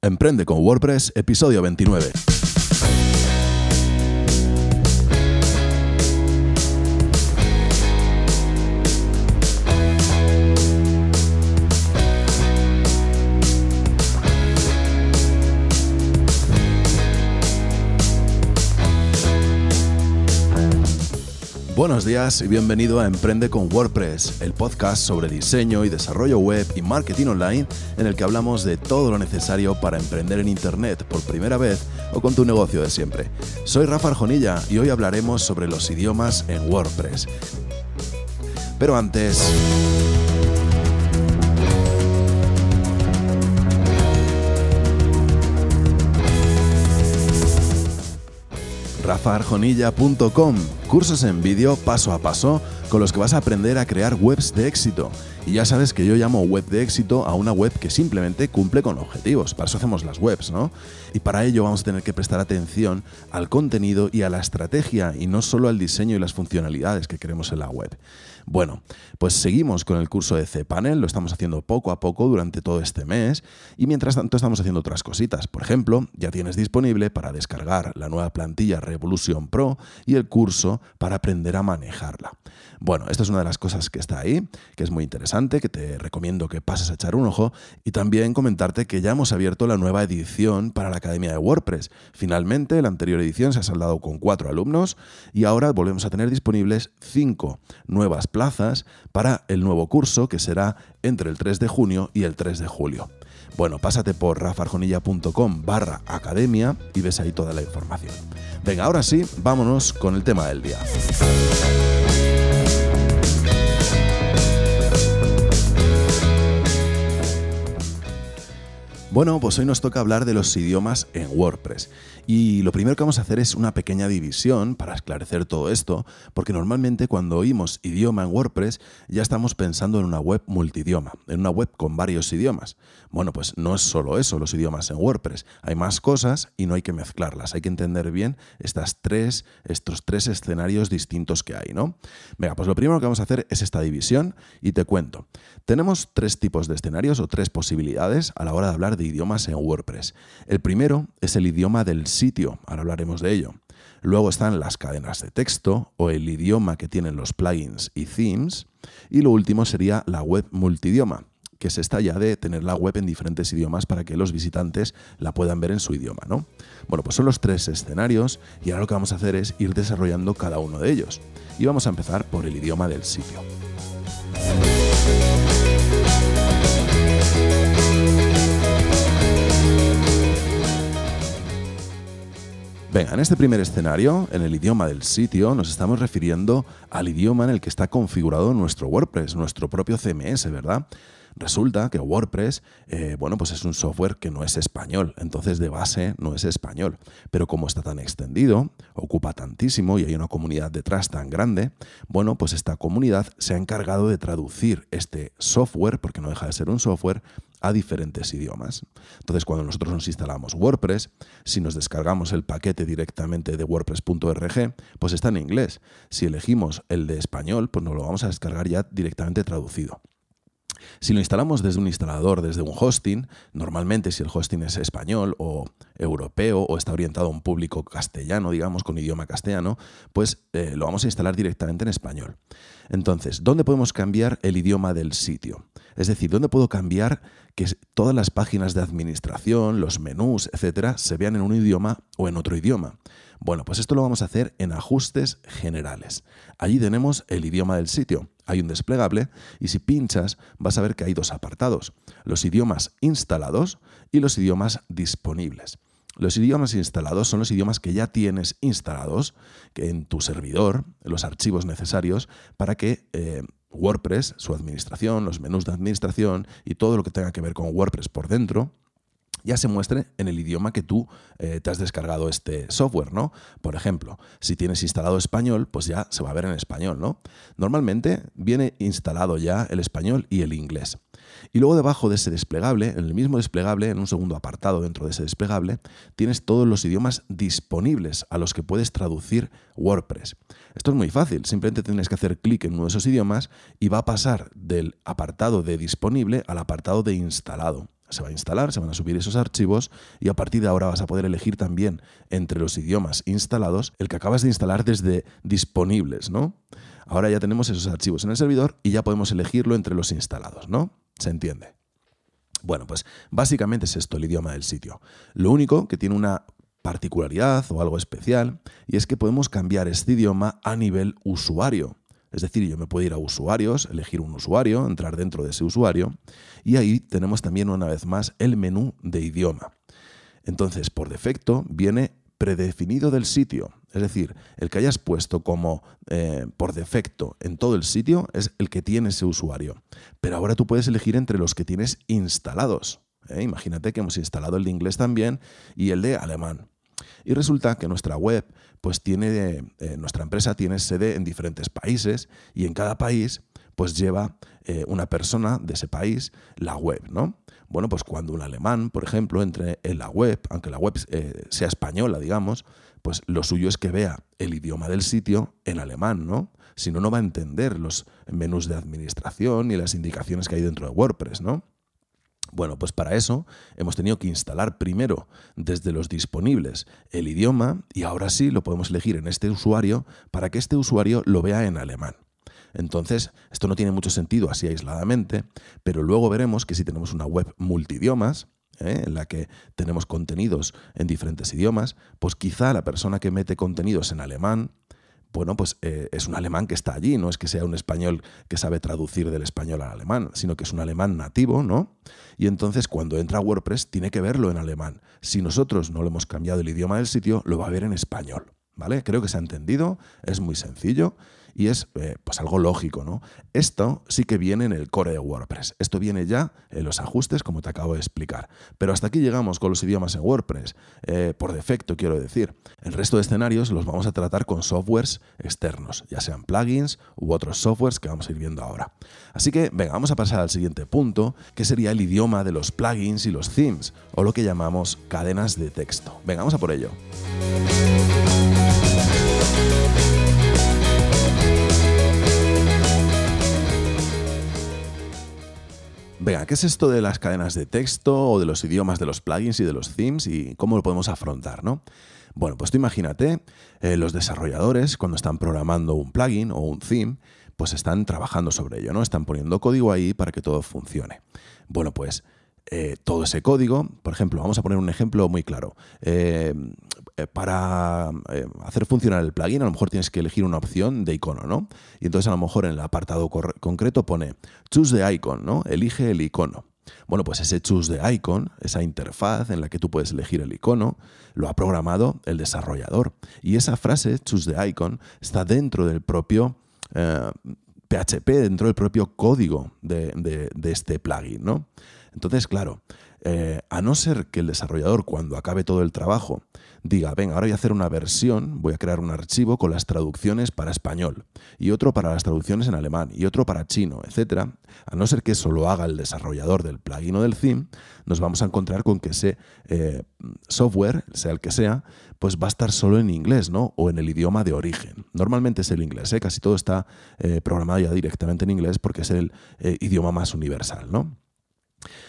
Emprende con WordPress, episodio 29. Buenos días y bienvenido a Emprende con WordPress, el podcast sobre diseño y desarrollo web y marketing online en el que hablamos de todo lo necesario para emprender en Internet por primera vez o con tu negocio de siempre. Soy Rafa Arjonilla y hoy hablaremos sobre los idiomas en WordPress. Pero antes... rafaarjonilla.com, cursos en vídeo paso a paso con los que vas a aprender a crear webs de éxito. Y ya sabes que yo llamo web de éxito a una web que simplemente cumple con objetivos. Para eso hacemos las webs, ¿no? Y para ello vamos a tener que prestar atención al contenido y a la estrategia y no solo al diseño y las funcionalidades que queremos en la web. Bueno, pues seguimos con el curso de cPanel, lo estamos haciendo poco a poco durante todo este mes y mientras tanto estamos haciendo otras cositas. Por ejemplo, ya tienes disponible para descargar la nueva plantilla Revolution Pro y el curso para aprender a manejarla. Bueno, esta es una de las cosas que está ahí, que es muy interesante, que te recomiendo que pases a echar un ojo y también comentarte que ya hemos abierto la nueva edición para la Academia de WordPress. Finalmente, la anterior edición se ha saldado con cuatro alumnos y ahora volvemos a tener disponibles cinco nuevas plazas para el nuevo curso que será entre el 3 de junio y el 3 de julio. Bueno, pásate por rafarjonilla.com barra academia y ves ahí toda la información. Venga, ahora sí, vámonos con el tema del día. Bueno, pues hoy nos toca hablar de los idiomas en WordPress. Y lo primero que vamos a hacer es una pequeña división para esclarecer todo esto, porque normalmente cuando oímos idioma en WordPress ya estamos pensando en una web multidioma, en una web con varios idiomas. Bueno, pues no es solo eso, los idiomas en WordPress. Hay más cosas y no hay que mezclarlas. Hay que entender bien estas tres, estos tres escenarios distintos que hay, ¿no? Venga, pues lo primero que vamos a hacer es esta división y te cuento. Tenemos tres tipos de escenarios o tres posibilidades a la hora de hablar de idiomas en WordPress. El primero es el idioma del sitio, ahora hablaremos de ello. Luego están las cadenas de texto o el idioma que tienen los plugins y themes. Y lo último sería la web multidioma, que es esta ya de tener la web en diferentes idiomas para que los visitantes la puedan ver en su idioma, ¿no? Bueno, pues son los tres escenarios y ahora lo que vamos a hacer es ir desarrollando cada uno de ellos. Y vamos a empezar por el idioma del sitio. Venga, en este primer escenario, en el idioma del sitio, nos estamos refiriendo al idioma en el que está configurado nuestro WordPress, nuestro propio CMS, ¿verdad? Resulta que WordPress, eh, bueno, pues es un software que no es español, entonces de base no es español. Pero como está tan extendido, ocupa tantísimo y hay una comunidad detrás tan grande, bueno, pues esta comunidad se ha encargado de traducir este software, porque no deja de ser un software, a diferentes idiomas. Entonces, cuando nosotros nos instalamos WordPress, si nos descargamos el paquete directamente de wordpress.org, pues está en inglés. Si elegimos el de español, pues nos lo vamos a descargar ya directamente traducido. Si lo instalamos desde un instalador, desde un hosting, normalmente si el hosting es español o europeo o está orientado a un público castellano, digamos, con idioma castellano, pues eh, lo vamos a instalar directamente en español. Entonces, ¿dónde podemos cambiar el idioma del sitio? Es decir, ¿dónde puedo cambiar que todas las páginas de administración, los menús, etcétera, se vean en un idioma o en otro idioma? Bueno, pues esto lo vamos a hacer en ajustes generales. Allí tenemos el idioma del sitio. Hay un desplegable y si pinchas vas a ver que hay dos apartados, los idiomas instalados y los idiomas disponibles. Los idiomas instalados son los idiomas que ya tienes instalados en tu servidor, los archivos necesarios para que eh, WordPress, su administración, los menús de administración y todo lo que tenga que ver con WordPress por dentro, ya se muestre en el idioma que tú eh, te has descargado este software, ¿no? Por ejemplo, si tienes instalado español, pues ya se va a ver en español, ¿no? Normalmente viene instalado ya el español y el inglés. Y luego debajo de ese desplegable, en el mismo desplegable, en un segundo apartado dentro de ese desplegable, tienes todos los idiomas disponibles a los que puedes traducir WordPress. Esto es muy fácil, simplemente tienes que hacer clic en uno de esos idiomas y va a pasar del apartado de disponible al apartado de instalado. Se va a instalar, se van a subir esos archivos y a partir de ahora vas a poder elegir también entre los idiomas instalados el que acabas de instalar desde disponibles, ¿no? Ahora ya tenemos esos archivos en el servidor y ya podemos elegirlo entre los instalados, ¿no? ¿Se entiende? Bueno, pues básicamente es esto el idioma del sitio. Lo único que tiene una particularidad o algo especial y es que podemos cambiar este idioma a nivel usuario. Es decir, yo me puedo ir a usuarios, elegir un usuario, entrar dentro de ese usuario y ahí tenemos también una vez más el menú de idioma. Entonces, por defecto, viene predefinido del sitio. Es decir, el que hayas puesto como eh, por defecto en todo el sitio es el que tiene ese usuario. Pero ahora tú puedes elegir entre los que tienes instalados. ¿eh? Imagínate que hemos instalado el de inglés también y el de alemán. Y resulta que nuestra web, pues tiene, eh, nuestra empresa tiene sede en diferentes países y en cada país, pues lleva eh, una persona de ese país la web, ¿no? Bueno, pues cuando un alemán, por ejemplo, entre en la web, aunque la web eh, sea española, digamos, pues lo suyo es que vea el idioma del sitio en alemán, ¿no? Si no, no va a entender los menús de administración ni las indicaciones que hay dentro de WordPress, ¿no? Bueno, pues para eso hemos tenido que instalar primero desde los disponibles el idioma y ahora sí lo podemos elegir en este usuario para que este usuario lo vea en alemán. Entonces, esto no tiene mucho sentido así aisladamente, pero luego veremos que si tenemos una web multidiomas, ¿eh? en la que tenemos contenidos en diferentes idiomas, pues quizá la persona que mete contenidos en alemán bueno, pues eh, es un alemán que está allí, no es que sea un español que sabe traducir del español al alemán, sino que es un alemán nativo, ¿no? Y entonces cuando entra WordPress tiene que verlo en alemán. Si nosotros no le hemos cambiado el idioma del sitio, lo va a ver en español, ¿vale? Creo que se ha entendido, es muy sencillo y es eh, pues algo lógico, ¿no? Esto sí que viene en el core de WordPress. Esto viene ya en los ajustes, como te acabo de explicar. Pero hasta aquí llegamos con los idiomas en WordPress. Eh, por defecto, quiero decir. El resto de escenarios los vamos a tratar con softwares externos, ya sean plugins u otros softwares que vamos a ir viendo ahora. Así que, venga, vamos a pasar al siguiente punto, que sería el idioma de los plugins y los themes, o lo que llamamos cadenas de texto. Venga, vamos a por ello. Venga, ¿qué es esto de las cadenas de texto o de los idiomas de los plugins y de los themes y cómo lo podemos afrontar, no? Bueno, pues tú imagínate, eh, los desarrolladores cuando están programando un plugin o un theme, pues están trabajando sobre ello, ¿no? Están poniendo código ahí para que todo funcione. Bueno, pues eh, todo ese código, por ejemplo, vamos a poner un ejemplo muy claro. Eh, eh, para hacer funcionar el plugin, a lo mejor tienes que elegir una opción de icono, ¿no? Y entonces a lo mejor en el apartado concreto pone choose the icon, ¿no? Elige el icono. Bueno, pues ese choose the icon, esa interfaz en la que tú puedes elegir el icono, lo ha programado el desarrollador. Y esa frase, choose the icon, está dentro del propio PHP, dentro del propio código de, de este plugin, ¿no? Entonces, claro, eh, a no ser que el desarrollador cuando acabe todo el trabajo diga, venga, ahora voy a hacer una versión, voy a crear un archivo con las traducciones para español y otro para las traducciones en alemán y otro para chino, etc. A no ser que eso lo haga el desarrollador del plugin o del theme, nos vamos a encontrar con que ese eh, software, sea el que sea, pues va a estar solo en inglés, ¿no? O en el idioma de origen. Normalmente es el inglés, ¿eh? casi todo está programado ya directamente en inglés porque es el idioma más universal, ¿no?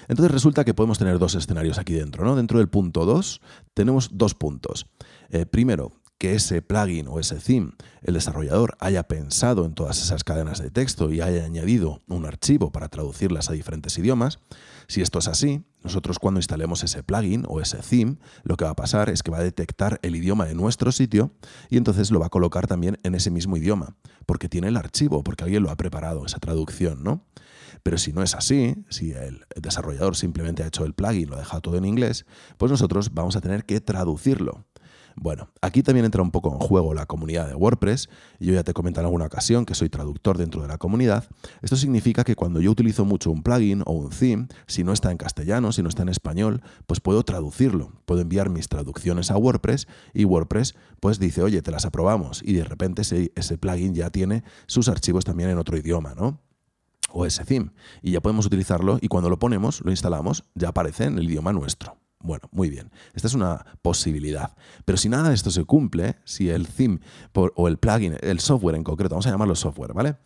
Entonces resulta que podemos tener dos escenarios aquí dentro. ¿no? Dentro del punto 2 tenemos dos puntos. Eh, primero, que ese plugin o ese theme, el desarrollador haya pensado en todas esas cadenas de texto y haya añadido un archivo para traducirlas a diferentes idiomas. Si esto es así, nosotros cuando instalemos ese plugin o ese theme, lo que va a pasar es que va a detectar el idioma de nuestro sitio y entonces lo va a colocar también en ese mismo idioma, porque tiene el archivo, porque alguien lo ha preparado, esa traducción, ¿no? Pero si no es así, si el desarrollador simplemente ha hecho el plugin, lo ha dejado todo en inglés, pues nosotros vamos a tener que traducirlo. Bueno, aquí también entra un poco en juego la comunidad de WordPress. Yo ya te comenté en alguna ocasión que soy traductor dentro de la comunidad. Esto significa que cuando yo utilizo mucho un plugin o un theme, si no está en castellano, si no está en español, pues puedo traducirlo. Puedo enviar mis traducciones a WordPress y WordPress pues dice, oye, te las aprobamos. Y de repente ese, ese plugin ya tiene sus archivos también en otro idioma, ¿no? O ese theme y ya podemos utilizarlo y cuando lo ponemos, lo instalamos, ya aparece en el idioma nuestro. Bueno, muy bien. Esta es una posibilidad. Pero si nada de esto se cumple, si el theme o el plugin, el software en concreto, vamos a llamarlo software, ¿vale?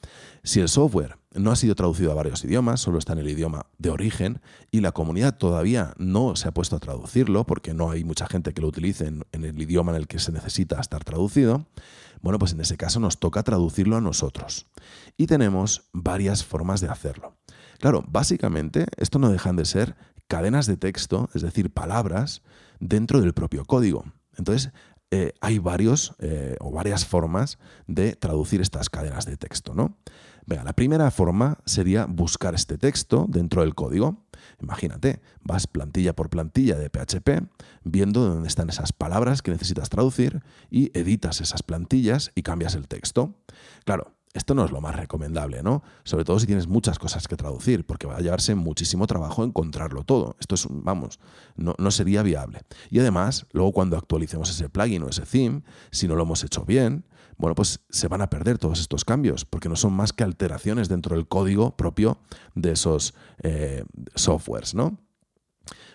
Si el software no ha sido traducido a varios idiomas, solo está en el idioma de origen y la comunidad todavía no se ha puesto a traducirlo porque no hay mucha gente que lo utilice en, en el idioma en el que se necesita estar traducido, bueno, pues en ese caso nos toca traducirlo a nosotros. Y tenemos varias formas de hacerlo. Claro, básicamente esto no dejan de ser cadenas de texto, es decir, palabras, dentro del propio código. Entonces, eh, hay varios eh, o varias formas de traducir estas cadenas de texto, ¿no? Venga, la primera forma sería buscar este texto dentro del código. Imagínate, vas plantilla por plantilla de PHP, viendo dónde están esas palabras que necesitas traducir y editas esas plantillas y cambias el texto. Claro, esto no es lo más recomendable, ¿no? Sobre todo si tienes muchas cosas que traducir, porque va a llevarse muchísimo trabajo encontrarlo todo. Esto es, vamos, no, sería viable. Y además, luego cuando actualicemos ese plugin o ese theme, si no lo hemos hecho bien, bueno, pues se van a perder todos estos cambios, porque no son más que alteraciones dentro del código propio de esos eh, softwares, ¿no?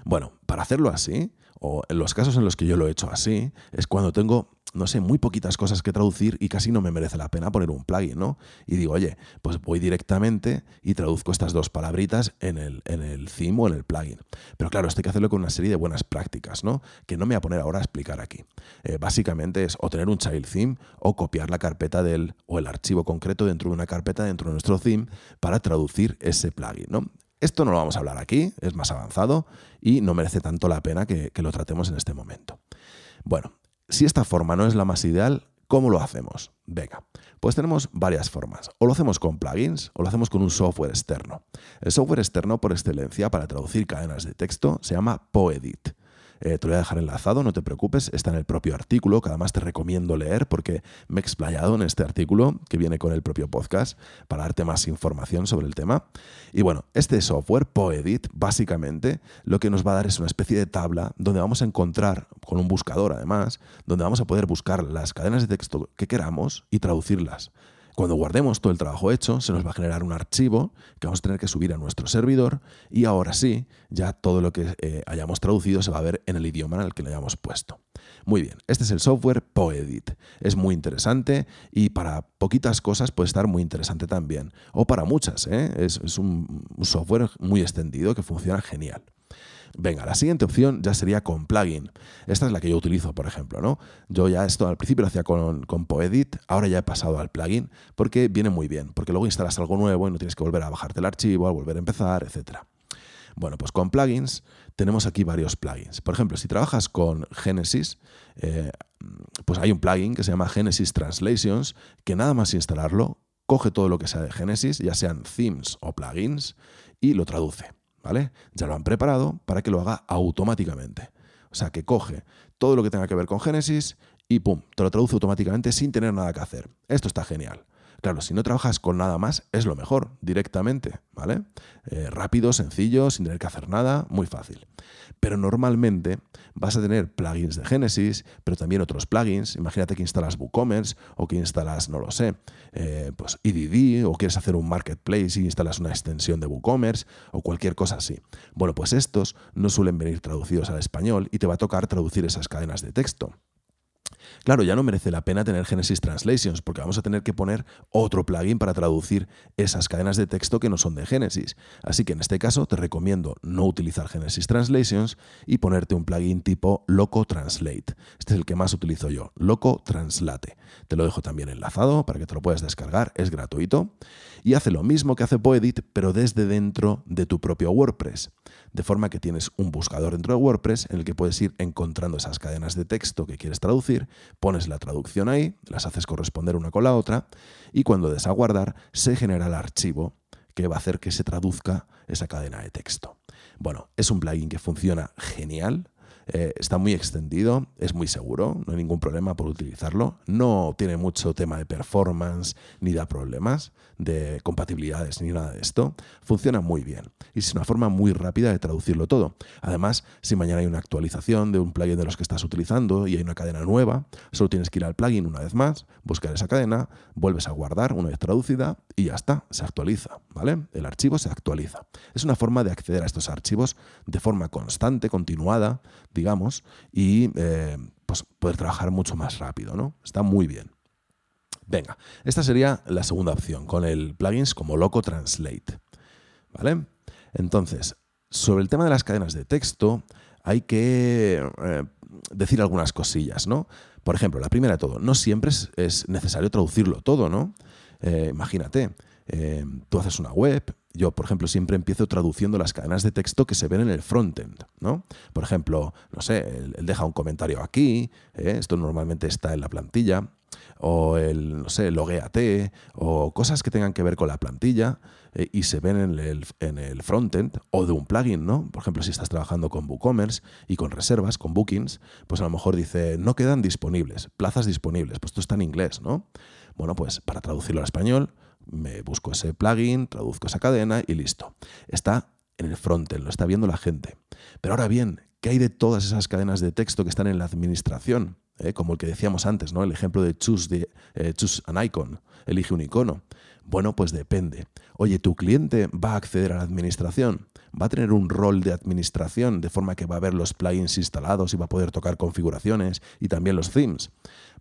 Bueno, para hacerlo así, o en los casos en los que yo lo he hecho así, es cuando tengo no sé, muy poquitas cosas que traducir y casi no me merece la pena poner un plugin, ¿no? Y digo, oye, pues voy directamente y traduzco estas dos palabritas en el, en el theme o en el plugin. Pero claro, esto hay que hacerlo con una serie de buenas prácticas, ¿no? Que no me voy a poner ahora a explicar aquí. Eh, básicamente es o tener un child theme o copiar la carpeta del o el archivo concreto dentro de una carpeta dentro de nuestro theme para traducir ese plugin, ¿no? Esto no lo vamos a hablar aquí, es más avanzado y no merece tanto la pena que, que lo tratemos en este momento. Bueno, si esta forma no es la más ideal, ¿cómo lo hacemos? Venga, pues tenemos varias formas. O lo hacemos con plugins o lo hacemos con un software externo. El software externo por excelencia para traducir cadenas de texto se llama Poedit. Eh, te lo voy a dejar enlazado, no te preocupes, está en el propio artículo, que además te recomiendo leer porque me he explayado en este artículo que viene con el propio podcast para darte más información sobre el tema. Y bueno, este software, Poedit, básicamente lo que nos va a dar es una especie de tabla donde vamos a encontrar, con un buscador además, donde vamos a poder buscar las cadenas de texto que queramos y traducirlas. Cuando guardemos todo el trabajo hecho, se nos va a generar un archivo que vamos a tener que subir a nuestro servidor y ahora sí, ya todo lo que eh, hayamos traducido se va a ver en el idioma en el que lo hayamos puesto. Muy bien, este es el software Poedit. Es muy interesante y para poquitas cosas puede estar muy interesante también. O para muchas, ¿eh? es, un software muy extendido que funciona genial. Venga, la siguiente opción ya sería con plugin. Esta es la que yo utilizo, por ejemplo, ¿no? Yo ya esto al principio lo hacía con, Poedit, ahora ya he pasado al plugin porque viene muy bien, porque luego instalas algo nuevo y no tienes que volver a bajarte el archivo, a volver a empezar, etc. Bueno, pues con plugins tenemos aquí varios plugins. Por ejemplo, si trabajas con Genesis, eh, pues hay un plugin que se llama Genesis Translations, que nada más instalarlo, coge todo lo que sea de Genesis, ya sean themes o plugins, y lo traduce. ¿Vale? Ya lo han preparado para que lo haga automáticamente. O sea, que coge todo lo que tenga que ver con Génesis y pum, te lo traduce automáticamente sin tener nada que hacer. Esto está genial. Claro, si no trabajas con nada más, es lo mejor, directamente, ¿vale? Eh, rápido, sencillo, sin tener que hacer nada, muy fácil. Pero normalmente vas a tener plugins de Genesis, pero también otros plugins. Imagínate que instalas WooCommerce o que instalas, no lo sé, eh, pues EDD o quieres hacer un marketplace y instalas una extensión de WooCommerce o cualquier cosa así. Bueno, pues estos no suelen venir traducidos al español y te va a tocar traducir esas cadenas de texto. Claro, ya no merece la pena tener Genesis Translations porque vamos a tener que poner otro plugin para traducir esas cadenas de texto que no son de Genesis. Así que en este caso te recomiendo no utilizar Genesis Translations y ponerte un plugin tipo Loco Translate. Este es el que más utilizo yo, Loco Translate. Te lo dejo también enlazado para que te lo puedas descargar, es gratuito y hace lo mismo que hace Poedit, pero desde dentro de tu propio WordPress. De forma que tienes un buscador dentro de WordPress en el que puedes ir encontrando esas cadenas de texto que quieres traducir, pones la traducción ahí, las haces corresponder una con la otra y cuando des a guardar se genera el archivo que va a hacer que se traduzca esa cadena de texto. Bueno, es un plugin que funciona genial, eh, está muy extendido, es muy seguro, no hay ningún problema por utilizarlo, no tiene mucho tema de performance ni da problemas de compatibilidades ni nada de esto, funciona muy bien y es una forma muy rápida de traducirlo todo. Además, si mañana hay una actualización de un plugin de los que estás utilizando y hay una cadena nueva, solo tienes que ir al plugin una vez más, buscar esa cadena, vuelves a guardar una vez traducida y ya está, se actualiza, ¿vale? El archivo se actualiza. Es una forma de acceder a estos archivos de forma constante, continuada, digamos, y eh, pues poder trabajar mucho más rápido, ¿no? Está muy bien. Venga, esta sería la segunda opción, con el plugins como Loco Translate. ¿Vale? Entonces, sobre el tema de las cadenas de texto, hay que eh, decir algunas cosillas, ¿no? Por ejemplo, la primera de todo, no siempre es, necesario traducirlo todo, ¿no? Eh, imagínate, eh, tú haces una web, yo, por ejemplo, siempre empiezo traduciendo las cadenas de texto que se ven en el frontend, ¿no? Por ejemplo, no sé, él, deja un comentario aquí, esto normalmente está en la plantilla, o el, no sé, logueate, o cosas que tengan que ver con la plantilla eh, y se ven en el, en el frontend o de un plugin, ¿no? Por ejemplo, si estás trabajando con WooCommerce y con reservas, con bookings, pues a lo mejor dice, no quedan disponibles, plazas disponibles, pues esto está en inglés, ¿no? Bueno, pues para traducirlo al español, me busco ese plugin, traduzco esa cadena y listo. Está en el frontend, lo está viendo la gente. Pero ahora bien, ¿qué hay de todas esas cadenas de texto que están en la administración? ¿eh? como el que decíamos antes, ¿no? el ejemplo de choose, eh, choose an icon, elige un icono. Bueno, pues depende. Oye, ¿tu cliente va a acceder a la administración? ¿Va a tener un rol de administración de forma que va a ver los plugins instalados y va a poder tocar configuraciones y también los themes?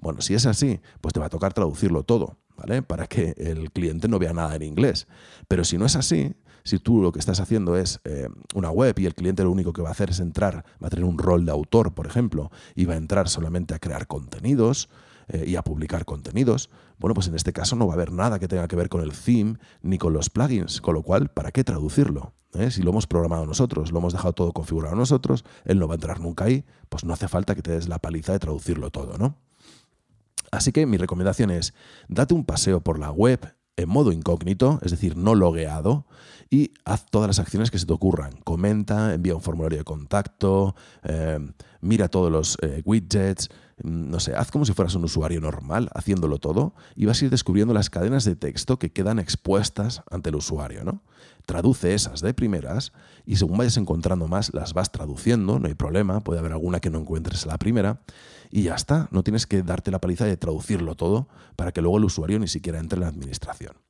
Bueno, si es así, pues te va a tocar traducirlo todo, ¿vale? Para que el cliente no vea nada en inglés. Pero si no es así, si tú lo que estás haciendo es eh, una web y el cliente lo único que va a hacer es entrar, va a tener un rol de autor, por ejemplo, y va a entrar solamente a crear contenidos, eh, y a publicar contenidos, bueno, pues en este caso no va a haber nada que tenga que ver con el theme ni con los plugins, con lo cual, ¿para qué traducirlo? ¿Eh? Si lo hemos programado nosotros, lo hemos dejado todo configurado nosotros, él no va a entrar nunca ahí, pues no hace falta que te des la paliza de traducirlo todo, ¿no? Así que mi recomendación es, date un paseo por la web en modo incógnito, es decir, no logueado, y haz todas las acciones que se te ocurran. Comenta, envía un formulario de contacto, eh, mira todos los eh, widgets, no sé, haz como si fueras un usuario normal haciéndolo todo y vas a ir descubriendo las cadenas de texto que quedan expuestas ante el usuario, ¿no? Traduce esas de primeras y según vayas encontrando más las vas traduciendo, no hay problema, puede haber alguna que no encuentres la primera y ya está, no tienes que darte la paliza de traducirlo todo para que luego el usuario ni siquiera entre en la administración.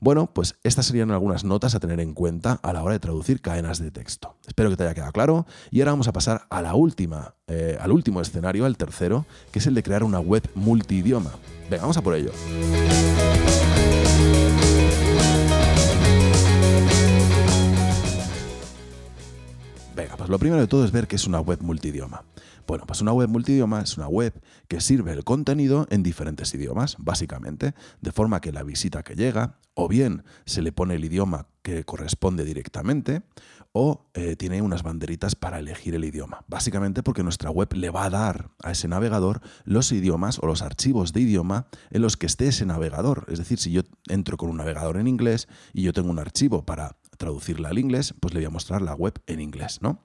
Bueno, pues estas serían algunas notas a tener en cuenta a la hora de traducir cadenas de texto. Espero que te haya quedado claro. Y ahora vamos a pasar a la última, eh, al último escenario, al tercero, que es el de crear una web multidioma. Venga, vamos a por ello. Venga, pues lo primero de todo es ver qué es una web multidioma. Bueno, pues una web multidioma es una web que sirve el contenido en diferentes idiomas, básicamente, de forma que la visita que llega, o bien se le pone el idioma que corresponde directamente, o eh, tiene unas banderitas para elegir el idioma. Básicamente porque nuestra web le va a dar a ese navegador los idiomas o los archivos de idioma en los que esté ese navegador. Es decir, si yo entro con un navegador en inglés y yo tengo un archivo para traducirla al inglés, pues le voy a mostrar la web en inglés, ¿no?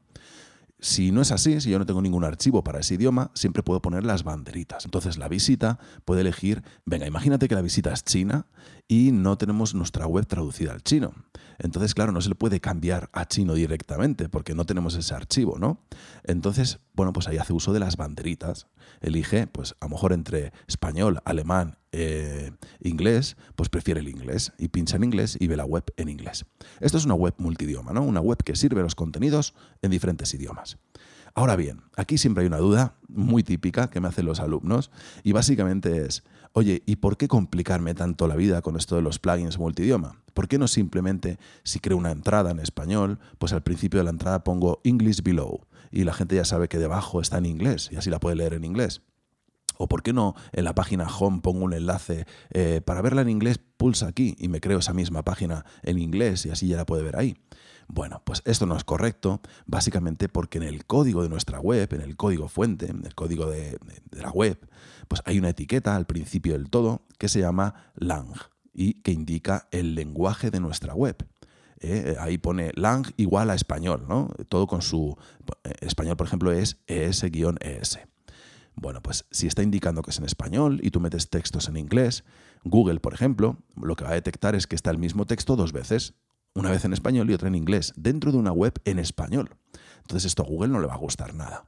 Si no es así, si yo no tengo ningún archivo para ese idioma, siempre puedo poner las banderitas. Entonces la visita puede elegir, venga, imagínate que la visita es china y no tenemos nuestra web traducida al chino. Entonces, claro, no se le puede cambiar a chino directamente porque no tenemos ese archivo, ¿no? Entonces, bueno, pues ahí hace uso de las banderitas. Elige, pues a lo mejor entre español, alemán, eh, inglés, pues prefiere el inglés y pincha en inglés y ve la web en inglés. Esto es una web multidioma, ¿no? Una web que sirve los contenidos en diferentes idiomas. Ahora bien, aquí siempre hay una duda muy típica que me hacen los alumnos y básicamente es, oye, ¿y por qué complicarme tanto la vida con esto de los plugins multidioma? ¿Por qué no simplemente, si creo una entrada en español, pues al principio de la entrada pongo English below y la gente ya sabe que debajo está en inglés y así la puede leer en inglés? ¿O por qué no en la página home pongo un enlace eh, para verla en inglés? Pulsa aquí y me creo esa misma página en inglés y así ya la puede ver ahí. Bueno, pues esto no es correcto, básicamente porque en el código de nuestra web, en el código fuente, en el código de, la web, pues hay una etiqueta al principio del todo que se llama lang y que indica el lenguaje de nuestra web. ¿eh? ahí pone lang igual a español, ¿no? Todo con su... Eh, español, por ejemplo, es es-es. Bueno, pues si está indicando que es en español y tú metes textos en inglés, Google, por ejemplo, lo que va a detectar es que está el mismo texto dos veces, una vez en español y otra en inglés, dentro de una web en español. Entonces esto a Google no le va a gustar nada.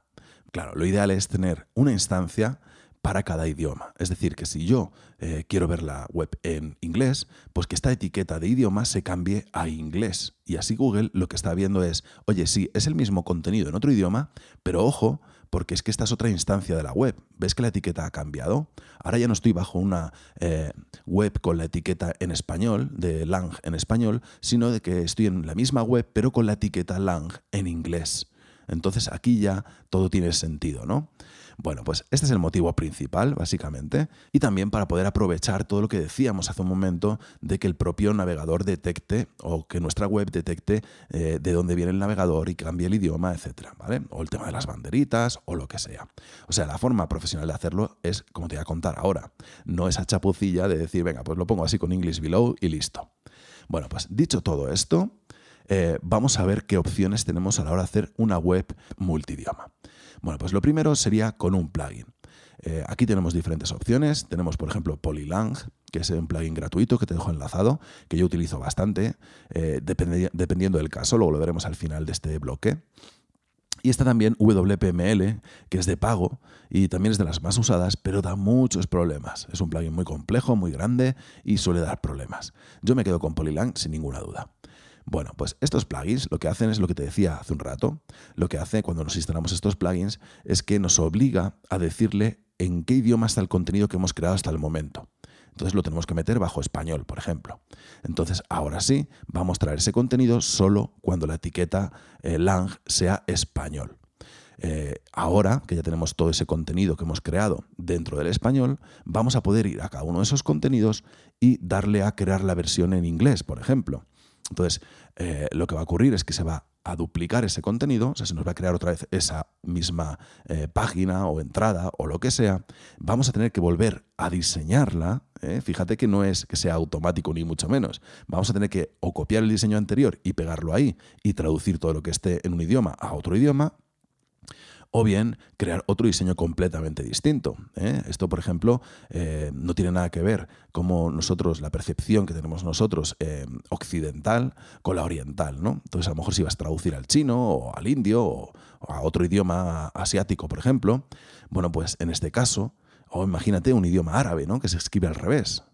Claro, lo ideal es tener una instancia para cada idioma. Es decir, que si yo eh, quiero ver la web en inglés, pues que esta etiqueta de idioma se cambie a inglés. Y así Google lo que está viendo es, oye, sí, es el mismo contenido en otro idioma, pero ojo, porque es que esta es otra instancia de la web. ¿Ves que la etiqueta ha cambiado? Ahora ya no estoy bajo una eh, web con la etiqueta en español, de lang en español, sino de que estoy en la misma web, pero con la etiqueta lang en inglés. Entonces aquí ya todo tiene sentido, ¿no? Bueno, pues este es el motivo principal, básicamente, y también para poder aprovechar todo lo que decíamos hace un momento de que el propio navegador detecte o que nuestra web detecte eh, de dónde viene el navegador y cambie el idioma, etcétera, ¿vale? O el tema de las banderitas o lo que sea. O sea, la forma profesional de hacerlo es como te voy a contar ahora, no esa chapucilla de decir, venga, pues lo pongo así con English Below y listo. Bueno, pues dicho todo esto, eh, vamos a ver qué opciones tenemos a la hora de hacer una web multidioma. Bueno, pues lo primero sería con un plugin. Eh, aquí tenemos diferentes opciones. Tenemos, por ejemplo, Polylang, que es un plugin gratuito que te dejo enlazado, que yo utilizo bastante, eh, dependiendo del caso, luego lo veremos al final de este bloque. Y está también WPML, que es de pago y también es de las más usadas, pero da muchos problemas. Es un plugin muy complejo, muy grande y suele dar problemas. Yo me quedo con Polylang sin ninguna duda. Bueno, pues estos plugins lo que hacen es lo que te decía hace un rato. Lo que hace cuando nos instalamos estos plugins es que nos obliga a decirle en qué idioma está el contenido que hemos creado hasta el momento. Entonces lo tenemos que meter bajo español, por ejemplo. Entonces, ahora sí, va a mostrar ese contenido solo cuando la etiqueta eh, lang sea español. Eh, ahora que ya tenemos todo ese contenido que hemos creado dentro del español, vamos a poder ir a cada uno de esos contenidos y darle a crear la versión en inglés, por ejemplo. Entonces, eh, lo que va a ocurrir es que se va a duplicar ese contenido, o sea, se nos va a crear otra vez esa misma eh, página o entrada o lo que sea, vamos a tener que volver a diseñarla. ¿eh? Fíjate que no es que sea automático ni mucho menos. Vamos a tener que o copiar el diseño anterior y pegarlo ahí y traducir todo lo que esté en un idioma a otro idioma, o bien crear otro diseño completamente distinto. ¿eh? Esto, por ejemplo, eh, no tiene nada que ver como nosotros, la percepción que tenemos nosotros eh, occidental con la oriental. ¿no? Entonces, a lo mejor si vas a traducir al chino o al indio o, o a otro idioma asiático, por ejemplo, bueno, pues en este caso, o imagínate un idioma árabe, ¿no? que se escribe al revés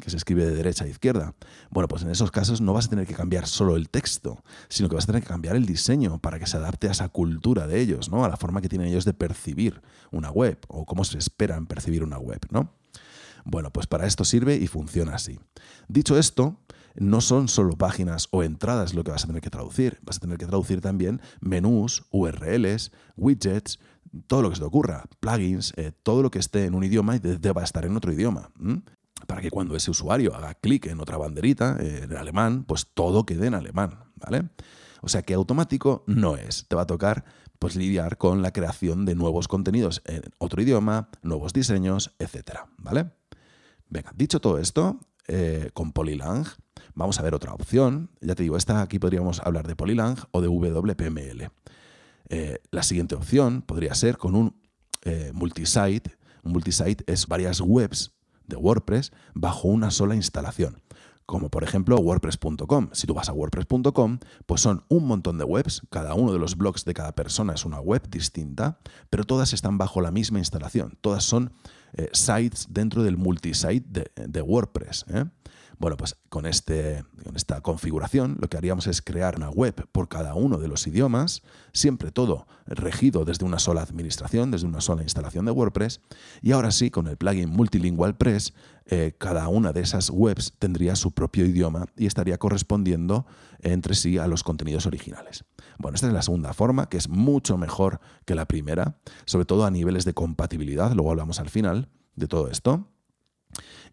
que se escribe de derecha a izquierda. Bueno, pues en esos casos no vas a tener que cambiar solo el texto, sino que vas a tener que cambiar el diseño para que se adapte a esa cultura de ellos, ¿no? A la forma que tienen ellos de percibir una web o cómo se esperan percibir una web, ¿no? Bueno, pues para esto sirve y funciona así. Dicho esto, no son solo páginas o entradas lo que vas a tener que traducir, vas a tener que traducir también menús, URLs, widgets, todo lo que se te ocurra, plugins, eh, todo lo que esté en un idioma y deba estar en otro idioma para que cuando ese usuario haga clic en otra banderita eh, en alemán, pues todo quede en alemán, ¿vale? O sea que automático no es. Te va a tocar pues lidiar con la creación de nuevos contenidos en otro idioma, nuevos diseños, etcétera, ¿vale? Venga, dicho todo esto, eh, con Polylang vamos a ver otra opción. Ya te digo, esta aquí podríamos hablar de Polylang o de WPML. Eh, la siguiente opción podría ser con un multisite. Un multisite es varias webs de WordPress bajo una sola instalación. Como por ejemplo WordPress.com. Si tú vas a WordPress.com, pues son un montón de webs, cada uno de los blogs de cada persona es una web distinta, pero todas están bajo la misma instalación. Todas son eh, sites dentro del multisite de, WordPress. ¿eh? Bueno, pues con, este, con esta configuración lo que haríamos es crear una web por cada uno de los idiomas, siempre todo regido desde una sola administración, desde una sola instalación de WordPress. Y ahora sí, con el plugin Multilingual Press, eh, cada una de esas webs tendría su propio idioma y estaría correspondiendo entre sí a los contenidos originales. Bueno, esta es la segunda forma, que es mucho mejor que la primera, sobre todo a niveles de compatibilidad, luego hablamos al final de todo esto.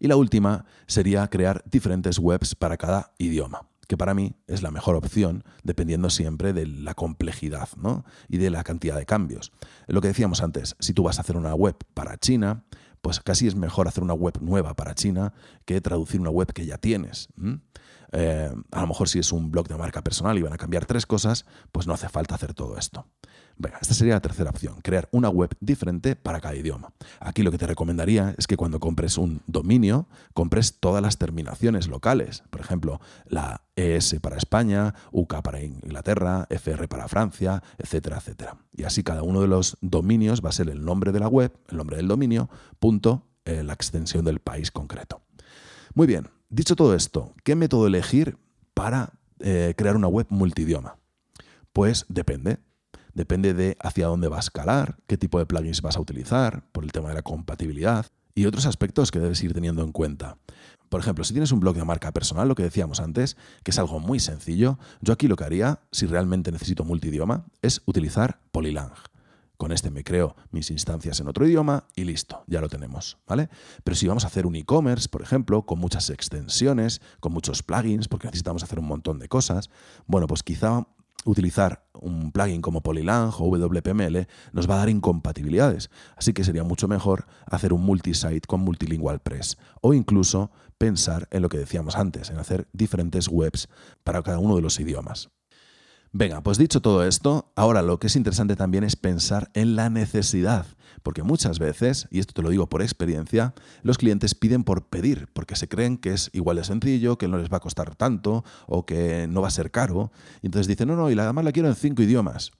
Y la última sería crear diferentes webs para cada idioma que para mí es la mejor opción, dependiendo siempre de la complejidad y de la cantidad de cambios. Lo que decíamos antes, si tú vas a hacer una web para China, pues casi es mejor hacer una web nueva para China que traducir una web que ya tienes. Eh, a lo mejor si es un blog de marca personal y van a cambiar tres cosas, pues no hace falta hacer todo esto. Venga, esta sería la tercera opción, crear una web diferente para cada idioma. Aquí lo que te recomendaría es que cuando compres un dominio, compres todas las terminaciones locales. Por ejemplo, la ES para España, UK para Inglaterra, FR para Francia, etcétera, etcétera. Y así cada uno de los dominios va a ser el nombre de la web, el nombre del dominio, punto, eh, la extensión del país concreto. Muy bien, dicho todo esto, ¿qué método elegir para eh, crear una web multidioma? Pues depende. Depende de hacia dónde va a escalar, qué tipo de plugins vas a utilizar, por el tema de la compatibilidad y otros aspectos que debes ir teniendo en cuenta. Por ejemplo, si tienes un blog de marca personal, lo que decíamos antes, que es algo muy sencillo, yo aquí lo que haría, si realmente necesito multidioma, es utilizar Polylang. Con este me creo mis instancias en otro idioma y listo, ya lo tenemos, ¿vale? Pero si vamos a hacer un e-commerce, por ejemplo, con muchas extensiones, con muchos plugins, porque necesitamos hacer un montón de cosas, bueno, pues quizá utilizar un plugin como Polylang o WPML nos va a dar incompatibilidades. Así que sería mucho mejor hacer un multisite con Multilingual Press o incluso pensar en lo que decíamos antes, en hacer diferentes webs para cada uno de los idiomas. Venga, pues dicho todo esto, ahora lo que es interesante también es pensar en la necesidad, porque muchas veces, y esto te lo digo por experiencia, los clientes piden por pedir, porque se creen que es igual de sencillo, que no les va a costar tanto o que no va a ser caro, y entonces dicen, no, no, y además la quiero en cinco idiomas.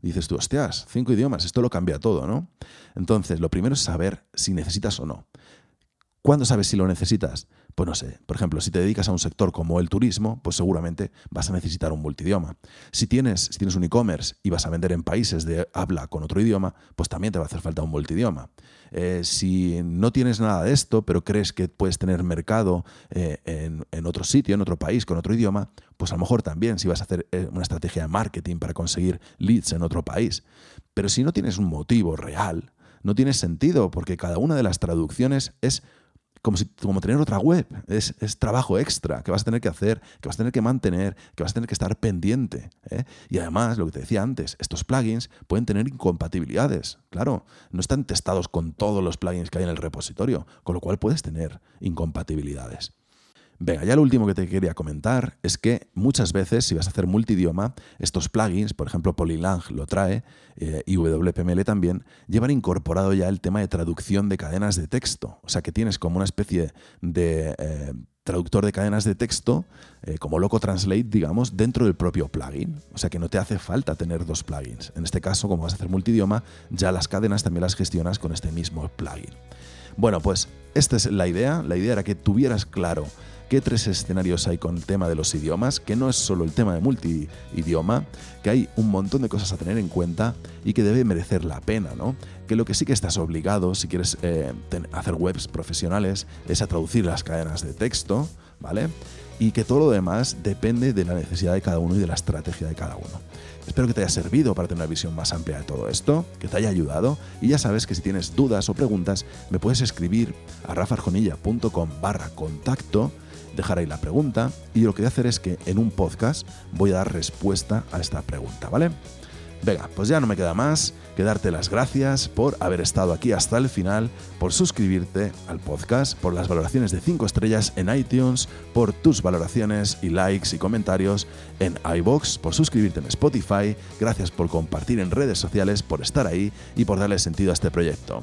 dices tú, hostias, cinco idiomas, esto lo cambia todo, ¿no? Entonces, lo primero es saber si necesitas o no. ¿Cuándo sabes si lo necesitas? Pues no sé, por ejemplo, si te dedicas a un sector como el turismo, pues seguramente vas a necesitar un multidioma. Si tienes, si tienes un e-commerce y vas a vender en países de habla con otro idioma, pues también te va a hacer falta un multidioma. Eh, si no tienes nada de esto, pero crees que puedes tener mercado eh, en, otro sitio, en otro país, con otro idioma, pues a lo mejor también si vas a hacer eh, una estrategia de marketing para conseguir leads en otro país. Pero si no tienes un motivo real, no tiene sentido, porque cada una de las traducciones es como, si, tener otra web. Es, trabajo extra que vas a tener que hacer, que vas a tener que mantener, que vas a tener que estar pendiente. ¿eh? Y además, lo que te decía antes, estos plugins pueden tener incompatibilidades. Claro, no están testados con todos los plugins que hay en el repositorio, con lo cual puedes tener incompatibilidades. Venga, ya lo último que te quería comentar es que muchas veces si vas a hacer multidioma, estos plugins, por ejemplo Polylang lo trae eh, y WPML también, llevan incorporado ya el tema de traducción de cadenas de texto. O sea que tienes como una especie de eh, traductor de cadenas de texto, eh, como Loco Translate, digamos, dentro del propio plugin. O sea que no te hace falta tener dos plugins. En este caso, como vas a hacer multidioma, ya las cadenas también las gestionas con este mismo plugin. Bueno, pues esta es la idea. La idea era que tuvieras claro qué tres escenarios hay con el tema de los idiomas, que no es solo el tema de multidioma, que hay un montón de cosas a tener en cuenta y que debe merecer la pena, ¿no? Que lo que sí que estás obligado, si quieres eh, hacer webs profesionales, es a traducir las cadenas de texto, ¿vale? Y que todo lo demás depende de la necesidad de cada uno y de la estrategia de cada uno. Espero que te haya servido para tener una visión más amplia de todo esto, que te haya ayudado y ya sabes que si tienes dudas o preguntas me puedes escribir a rafarjonilla.com barra contacto dejar ahí la pregunta y lo que voy a hacer es que en un podcast voy a dar respuesta a esta pregunta, ¿vale? Venga, pues ya no me queda más que darte las gracias por haber estado aquí hasta el final, por suscribirte al podcast, por las valoraciones de 5 estrellas en iTunes, por tus valoraciones y likes y comentarios en iBox, por suscribirte en Spotify, gracias por compartir en redes sociales, por estar ahí y por darle sentido a este proyecto.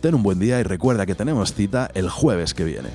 Ten un buen día y recuerda que tenemos cita el jueves que viene.